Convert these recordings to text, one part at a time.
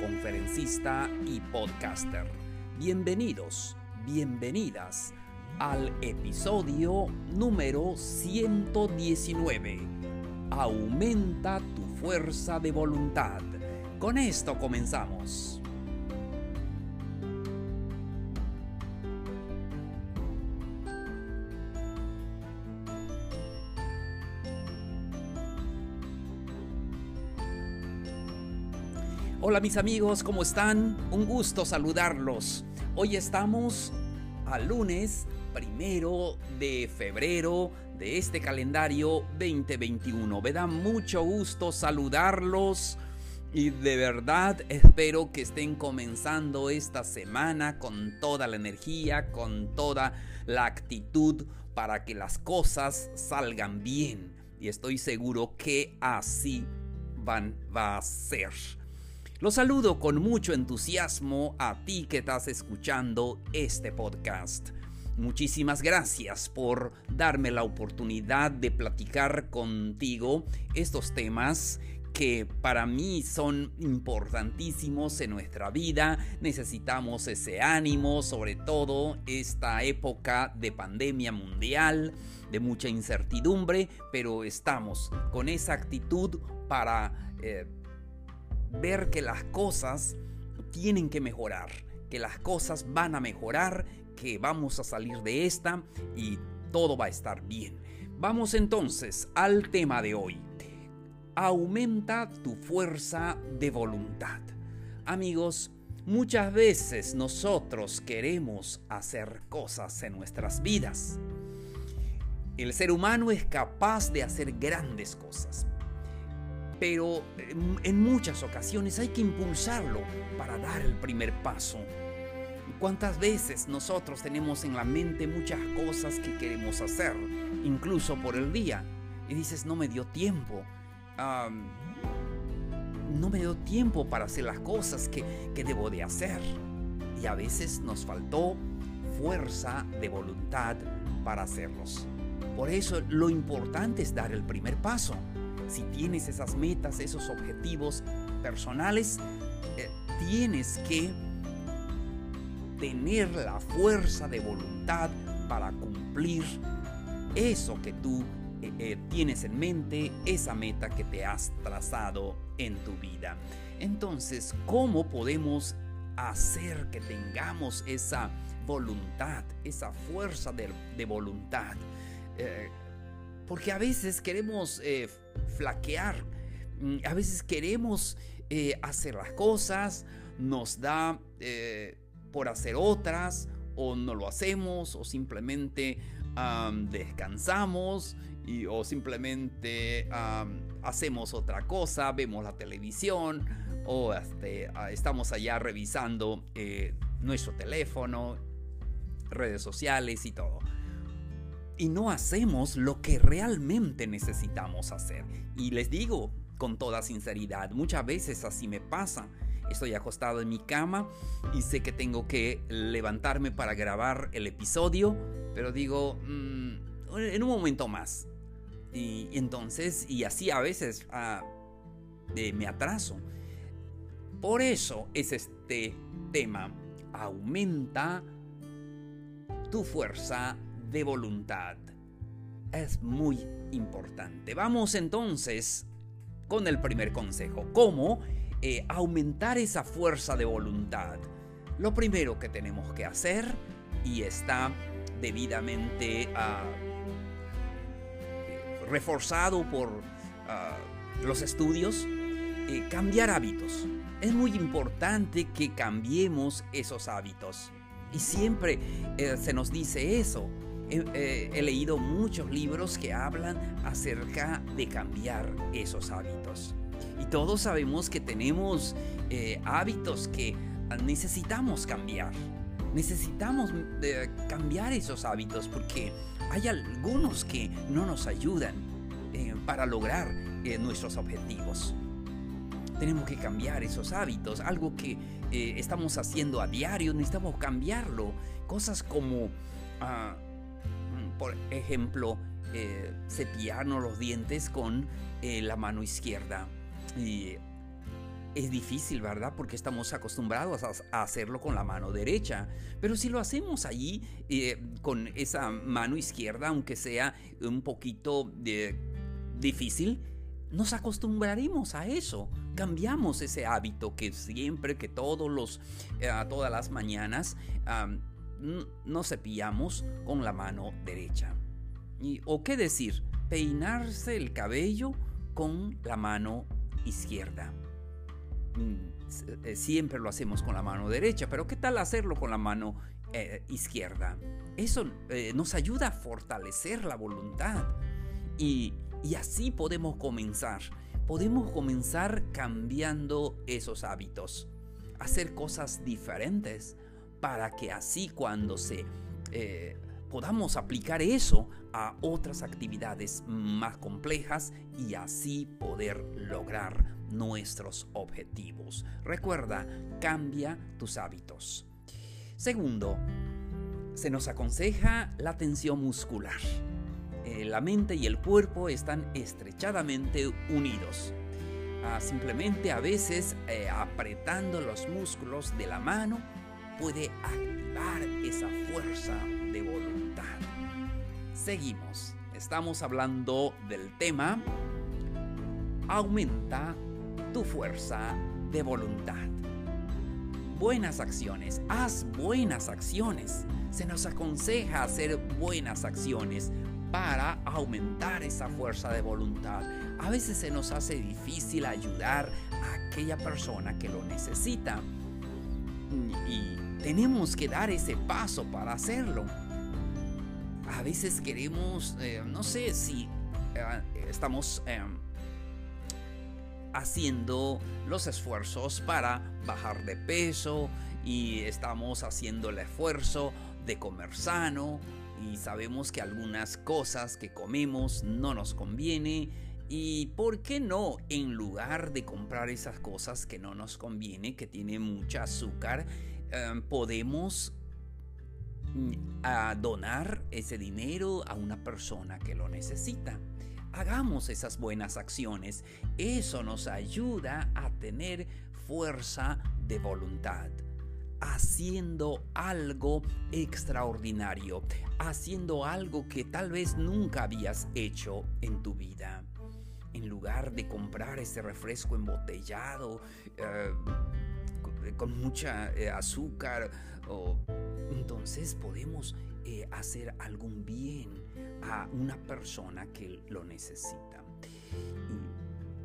conferencista y podcaster. Bienvenidos, bienvenidas al episodio número 119. Aumenta tu fuerza de voluntad. Con esto comenzamos. Hola mis amigos, ¿cómo están? Un gusto saludarlos. Hoy estamos al lunes primero de febrero de este calendario 2021. Me da mucho gusto saludarlos y de verdad espero que estén comenzando esta semana con toda la energía, con toda la actitud para que las cosas salgan bien. Y estoy seguro que así van va a ser. Los saludo con mucho entusiasmo a ti que estás escuchando este podcast. Muchísimas gracias por darme la oportunidad de platicar contigo estos temas que para mí son importantísimos en nuestra vida. Necesitamos ese ánimo, sobre todo esta época de pandemia mundial, de mucha incertidumbre, pero estamos con esa actitud para... Eh, ver que las cosas tienen que mejorar, que las cosas van a mejorar, que vamos a salir de esta y todo va a estar bien. Vamos entonces al tema de hoy. Aumenta tu fuerza de voluntad. Amigos, muchas veces nosotros queremos hacer cosas en nuestras vidas. El ser humano es capaz de hacer grandes cosas, pero en muchas ocasiones hay que impulsarlo para dar el primer paso. ¿Cuántas veces nosotros tenemos en la mente muchas cosas que queremos hacer, incluso por el día? Y dices, no me dio tiempo. no me dio tiempo para hacer las cosas que, que debo de hacer. Y a veces nos faltó fuerza de voluntad para hacerlos. Por eso lo importante es dar el primer paso si tienes esas metas, esos objetivos personales, eh, tienes que tener la fuerza de voluntad para cumplir eso que tú eh, eh, tienes en mente, esa meta que te has trazado en tu vida. Entonces, ¿cómo podemos hacer que tengamos esa voluntad, esa fuerza de, voluntad? porque a veces queremos flaquear. Mm, a veces queremos eh, hacer las cosas, nos da eh, por hacer otras, o no lo hacemos, o simplemente descansamos, y, o simplemente hacemos otra cosa, vemos la televisión, o este, ah, estamos allá revisando eh, nuestro teléfono, redes sociales y todo y no hacemos lo que realmente necesitamos hacer. Y les digo con toda sinceridad, muchas veces así me pasa. Estoy acostado en mi cama y sé que tengo que levantarme para grabar el episodio, pero digo, mm, en un momento más. Y, entonces, y así a veces ah, me atraso. Por eso es este tema, aumenta tu fuerza de voluntad. Es muy importante. Vamos entonces con el primer consejo. ¿Cómo eh, aumentar esa fuerza de voluntad? Lo primero que tenemos que hacer, y está debidamente ah, reforzado por ah, los estudios, eh, cambiar hábitos. Es muy importante que cambiemos esos hábitos. Y siempre eh, se nos dice eso. Eh, he, leído muchos libros que hablan acerca de cambiar esos hábitos. Y todos sabemos que tenemos eh, hábitos que necesitamos cambiar. Necesitamos eh, cambiar esos hábitos porque hay algunos que no nos ayudan eh, para lograr eh, nuestros objetivos. Tenemos que cambiar esos hábitos, algo que estamos haciendo a diario, necesitamos cambiarlo. Cosas como, ah, por ejemplo, cepillarnos los dientes con la mano izquierda. Y es difícil, ¿verdad? Porque estamos acostumbrados a, hacerlo con la mano derecha. Pero si lo hacemos allí eh, con esa mano izquierda, aunque sea un poquito eh, difícil, nos acostumbraremos a eso. Cambiamos ese hábito que siempre, que todos los, eh, todas las mañanas nos cepillamos con la mano derecha. Y, ¿O qué decir? Peinarse el cabello con la mano izquierda. Mm, eh, siempre lo hacemos con la mano derecha, pero ¿qué tal hacerlo con la mano eh, izquierda? Eso eh, nos ayuda a fortalecer la voluntad y, y así podemos comenzar. Podemos comenzar cambiando esos hábitos, hacer cosas diferentes para que así cuando se podamos aplicar eso a otras actividades más complejas y así poder lograr nuestros objetivos. Recuerda, cambia tus hábitos. Segundo, se nos aconseja la tensión muscular. Eh, la mente y el cuerpo están estrechadamente unidos. Ah, simplemente a veces eh, apretando los músculos de la mano puede activar esa fuerza de voluntad. Seguimos. Estamos hablando del tema aumenta tu fuerza de voluntad. Buenas acciones, haz buenas acciones. Se nos aconseja hacer buenas acciones para aumentar esa fuerza de voluntad. A veces se nos hace difícil ayudar a aquella persona que lo necesita. Y tenemos que dar ese paso para hacerlo. A veces queremos, eh, no sé si eh, estamos... Em, haciendo los esfuerzos para bajar de peso y estamos haciendo el esfuerzo de comer sano y sabemos que algunas cosas que comemos no nos conviene y por qué no en lugar de comprar esas cosas que no nos conviene que tienen mucha azúcar em, podemos mm, donar ese dinero a una persona que lo necesita hagamos esas buenas acciones. Eso nos ayuda a tener fuerza de voluntad. Haciendo algo extraordinario, haciendo algo que tal vez nunca habías hecho en tu vida. En lugar de comprar ese refresco embotellado eh, con mucha eh, azúcar, entonces podemos eh, hacer algún bien a una persona que lo necesita.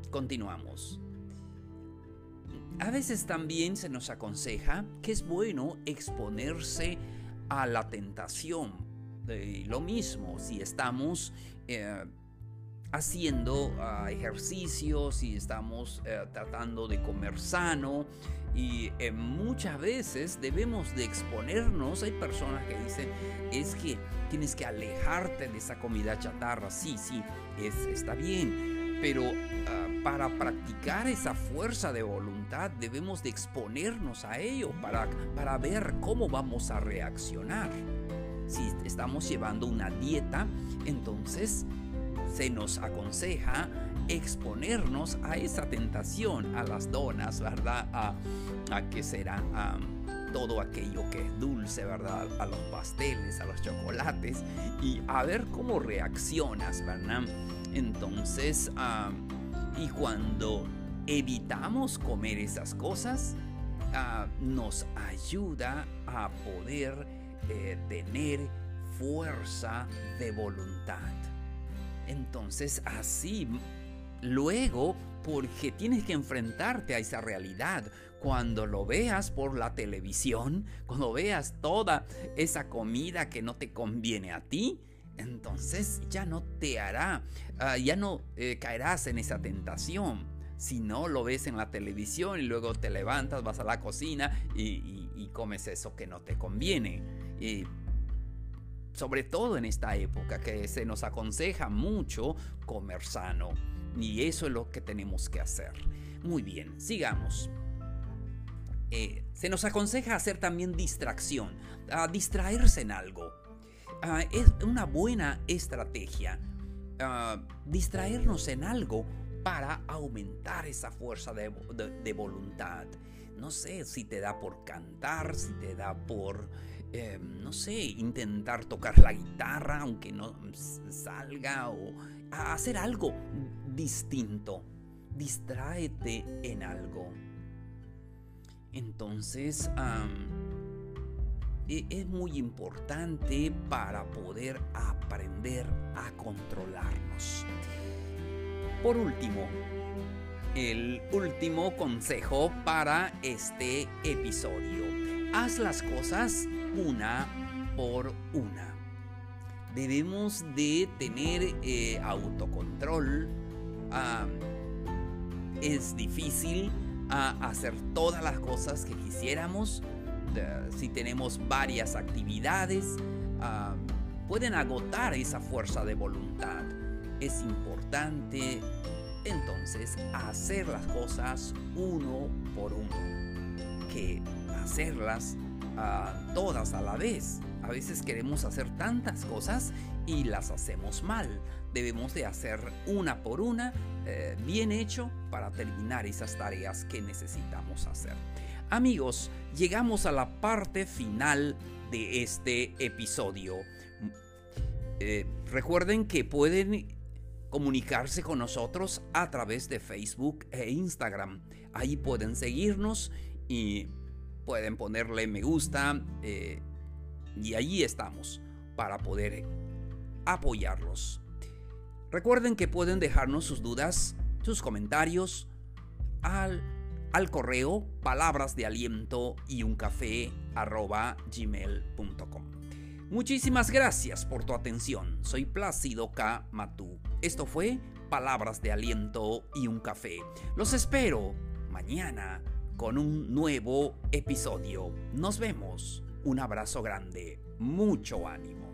continuamos. A veces también se nos aconseja que es bueno exponerse a la tentación. lo mismo, si estamos eh, haciendo ah, ejercicios, si estamos eh, tratando de comer sano, y eh, muchas veces debemos de exponernos. Hay personas que dicen, es que tienes que alejarte de esa comida chatarra. Sí, sí, es, está bien. Pero ah, para practicar esa fuerza de voluntad debemos de exponernos a ello para, para ver cómo vamos a reaccionar. Si estamos llevando una dieta, entonces se nos aconseja exponernos a esa tentación, a las donas, ¿verdad? A, a que será a todo aquello que es dulce, ¿verdad? A los pasteles, a los chocolates y a ver cómo reaccionas, ¿verdad? Entonces, y cuando evitamos comer esas cosas, nos ayuda a poder eh, tener fuerza de voluntad. Entonces así Luego, porque tienes que enfrentarte a esa realidad. Cuando lo veas por la televisión, cuando veas toda esa comida que no te conviene a ti, entonces ya no te hará, ah, ya no eh, caerás en esa tentación. Si no, lo ves en la televisión y luego te levantas, vas a la cocina y, comes eso que no te conviene. Y sobre todo en esta época que se nos aconseja mucho comer sano. Y eso es lo que tenemos que hacer. Muy bien, sigamos. Eh, se nos aconseja hacer también distracción, a distraerse en algo. Ah, es una buena estrategia ah, distraernos en algo para aumentar esa fuerza de, voluntad. No sé si te da por cantar, si te da por, eh, no sé, intentar tocar la guitarra aunque no salga o hacer algo distinto. Distráete en algo. Entonces, e, es muy importante para poder aprender a controlarnos. Por último, el último consejo para este episodio. Haz las cosas una por una. Debemos de tener eh, autocontrol. es difícil hacer todas las cosas que quisiéramos. si tenemos varias actividades, pueden agotar esa fuerza de voluntad es importante entonces hacer las cosas uno por uno, que hacerlas todas a la vez. A veces queremos hacer tantas cosas y las hacemos mal. Debemos de hacer una por una, eh, bien hecho, para terminar esas tareas que necesitamos hacer. Amigos, llegamos a la parte final de este episodio. Eh, recuerden que pueden comunicarse con nosotros a través de Facebook e Instagram. Ahí pueden seguirnos y pueden ponerle me gusta eh, y allí estamos para poder apoyarlos. Recuerden que pueden dejarnos sus dudas, sus comentarios al, al correo palabras de aliento y un café gmail.com. Muchísimas gracias por tu atención. Soy Plácido K. Matú. Esto fue Palabras de Aliento y un Café. Los espero mañana con un nuevo episodio. Nos vemos. Un abrazo grande. Mucho ánimo.